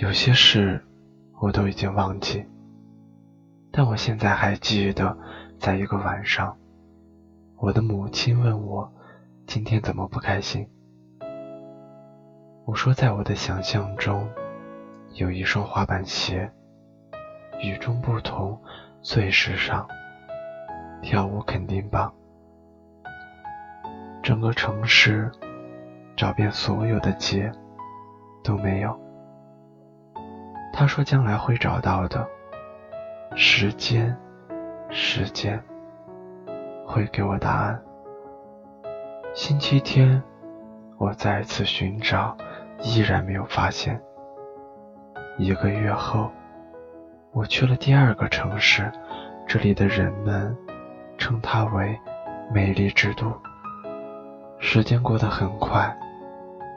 有些事我都已经忘记，但我现在还记得，在一个晚上，我的母亲问我今天怎么不开心。我说，在我的想象中，有一双滑板鞋，与众不同，最时尚，跳舞肯定棒。整个城市找遍所有的街都没有。他说：“将来会找到的，时间，时间会给我答案。”星期天，我再次寻找，依然没有发现。一个月后，我去了第二个城市，这里的人们称它为“美丽之都”。时间过得很快，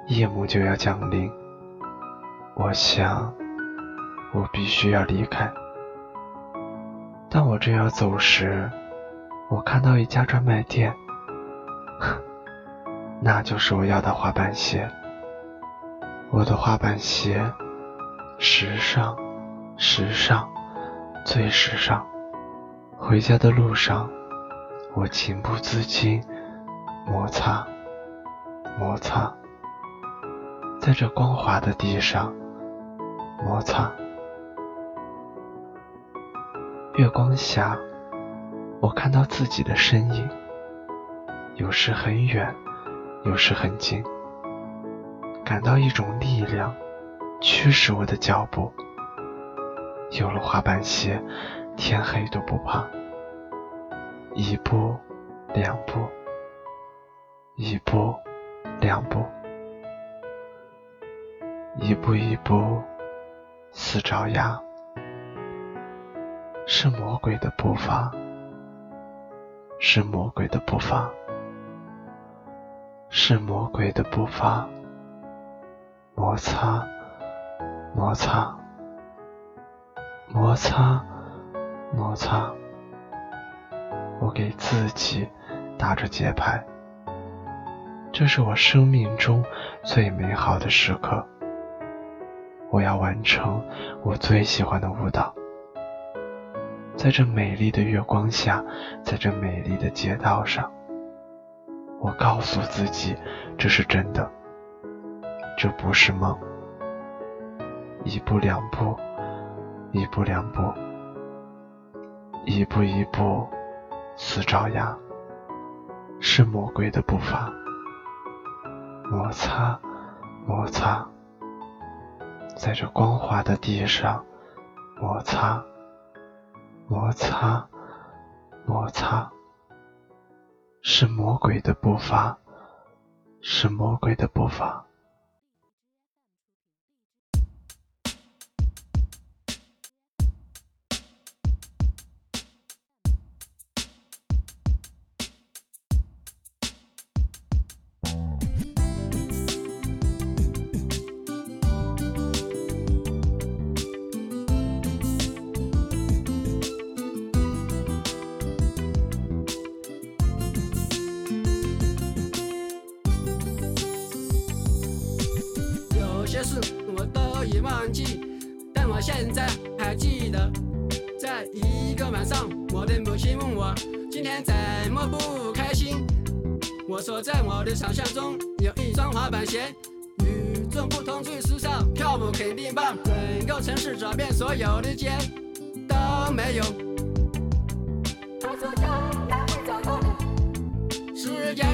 夜幕就要降临。我想。我必须要离开。当我正要走时，我看到一家专卖店，那就是我要的滑板鞋。我的滑板鞋，时尚，时尚，最时尚。回家的路上，我情不自禁摩擦，摩擦，在这光滑的地上摩擦。月光下，我看到自己的身影，有时很远，有时很近，感到一种力量驱使我的脚步。有了滑板鞋，天黑都不怕。一步，两步，一步，两步，一步一步，似爪牙。是魔鬼的步伐，是魔鬼的步伐，是魔鬼的步伐。摩擦，摩擦，摩擦，摩擦。我给自己打着节拍，这是我生命中最美好的时刻。我要完成我最喜欢的舞蹈。在这美丽的月光下，在这美丽的街道上，我告诉自己，这是真的，这不是梦。一步两步，一步两步，一步一步，似爪牙，是魔鬼的步伐。摩擦，摩擦，在这光滑的地上，摩擦。摩擦，摩擦，是魔鬼的步伐，是魔鬼的步伐。事我都已忘记，但我现在还记得，在一个晚上，我的母亲问我今天怎么不开心。我说在我的想象中有一双滑板鞋，与众不同，最时尚，跳舞肯定棒。整个城市找遍所有的街都没有。他说将来会找到你，时间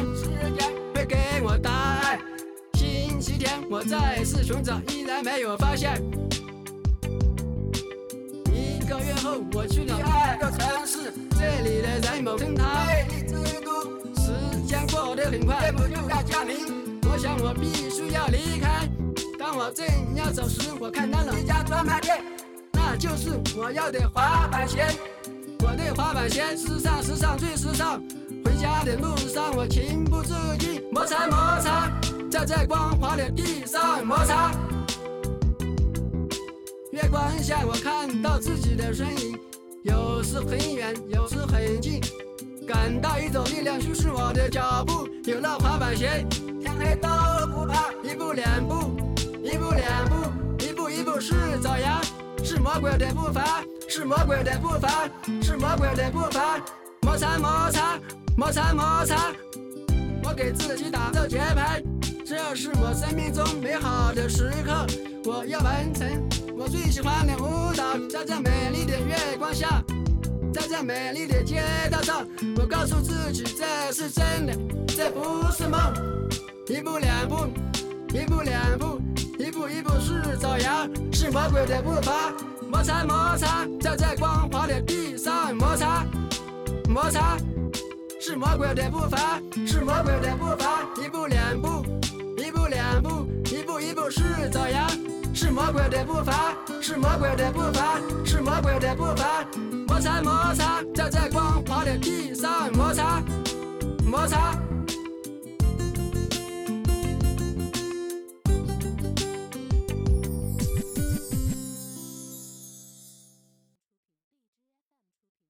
我再次寻找，依然没有发现。一个月后我去了第二个城市，这里的人们称它魅力之都。时间过得很快，夜幕就要降临。我想我必须要离开。当我正要走时，我看到了一家专卖店，那就是我要的滑板鞋。我的滑板鞋，时尚时尚最时尚。回家的路上，我情不自禁摩擦摩擦。在这光滑的地上摩擦，月光下我看到自己的身影，有时很远，有时很近，感到一种力量驱使我的脚步。有了滑板鞋，天黑都不怕。一步两步，一步两步，一步一步是走样，是魔鬼的步伐，是魔鬼的步伐，是魔鬼的步伐。摩擦摩擦摩擦摩擦，我给自己打着节拍，这是我生命中美好的时刻，我要完成我最喜欢的舞蹈，在这美丽的月光下，在这美丽的街道上，我告诉自己这是真的，这不是梦。一步两步，一步两步，一步一步是走样，是魔鬼的步伐，摩擦摩擦，在这光滑的地上摩擦。摩擦是魔鬼的步伐，是魔鬼的步伐。一步两步，一步两步，一步一步是走呀，是魔鬼的步伐，是魔鬼的步伐，是魔鬼的步伐。摩擦摩擦，在这光滑的地上摩擦，摩擦。